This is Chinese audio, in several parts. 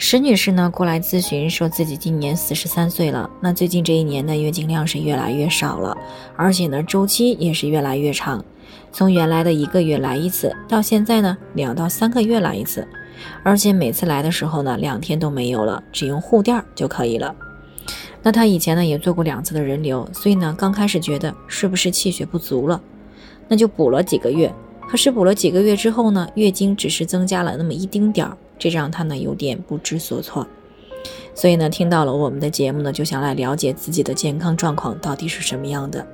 石女士呢过来咨询，说自己今年四十三岁了，那最近这一年的月经量是越来越少了，而且呢周期也是越来越长，从原来的一个月来一次，到现在呢两到三个月来一次，而且每次来的时候呢两天都没有了，只用护垫就可以了。那她以前呢也做过两次的人流，所以呢刚开始觉得是不是气血不足了，那就补了几个月，可是补了几个月之后呢，月经只是增加了那么一丁点儿。这让他呢有点不知所措，所以呢听到了我们的节目呢，就想来了解自己的健康状况到底是什么样的。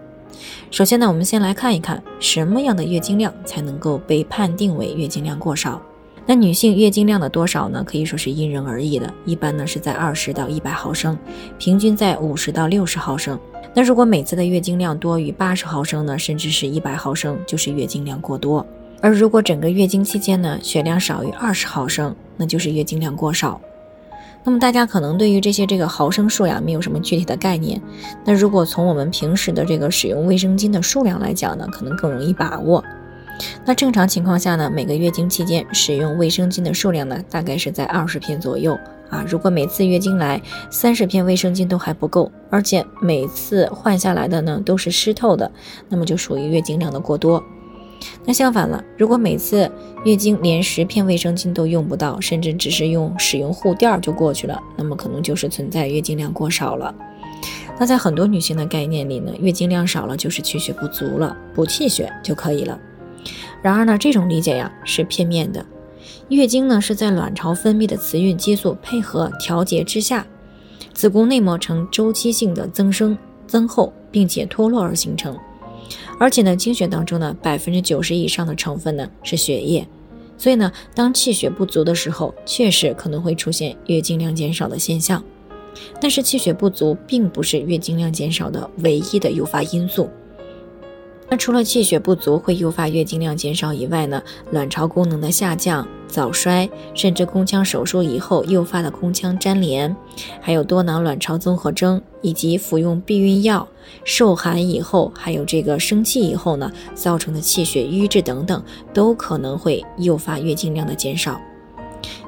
首先呢，我们先来看一看什么样的月经量才能够被判定为月经量过少。那女性月经量的多少呢，可以说是因人而异的，一般呢是在二十到一百毫升，平均在五十到六十毫升。那如果每次的月经量多于八十毫升呢，甚至是一百毫升，就是月经量过多。而如果整个月经期间呢，血量少于二十毫升，那就是月经量过少。那么大家可能对于这些这个毫升数呀，没有什么具体的概念。那如果从我们平时的这个使用卫生巾的数量来讲呢，可能更容易把握。那正常情况下呢，每个月经期间使用卫生巾的数量呢，大概是在二十片左右啊。如果每次月经来三十片卫生巾都还不够，而且每次换下来的呢都是湿透的，那么就属于月经量的过多。那相反了，如果每次月经连十片卫生巾都用不到，甚至只是用使用护垫就过去了，那么可能就是存在月经量过少了。那在很多女性的概念里呢，月经量少了就是气血不足了，补气血就可以了。然而呢，这种理解呀是片面的。月经呢是在卵巢分泌的雌孕激素配合调节之下，子宫内膜呈周期性的增生、增厚，并且脱落而形成。而且呢，经血当中呢，百分之九十以上的成分呢是血液，所以呢，当气血不足的时候，确实可能会出现月经量减少的现象。但是气血不足并不是月经量减少的唯一的诱发因素。那除了气血不足会诱发月经量减少以外呢，卵巢功能的下降、早衰，甚至宫腔手术以后诱发的宫腔粘连，还有多囊卵巢综合征，以及服用避孕药、受寒以后，还有这个生气以后呢，造成的气血瘀滞等等，都可能会诱发月经量的减少。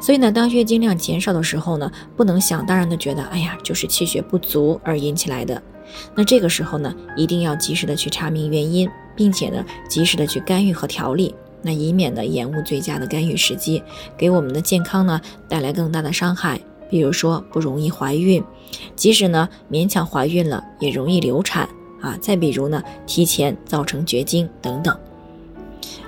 所以呢，当月经量减少的时候呢，不能想当然的觉得，哎呀，就是气血不足而引起来的。那这个时候呢，一定要及时的去查明原因，并且呢，及时的去干预和调理，那以免呢延误最佳的干预时机，给我们的健康呢带来更大的伤害。比如说不容易怀孕，即使呢勉强怀孕了，也容易流产啊。再比如呢，提前造成绝经等等。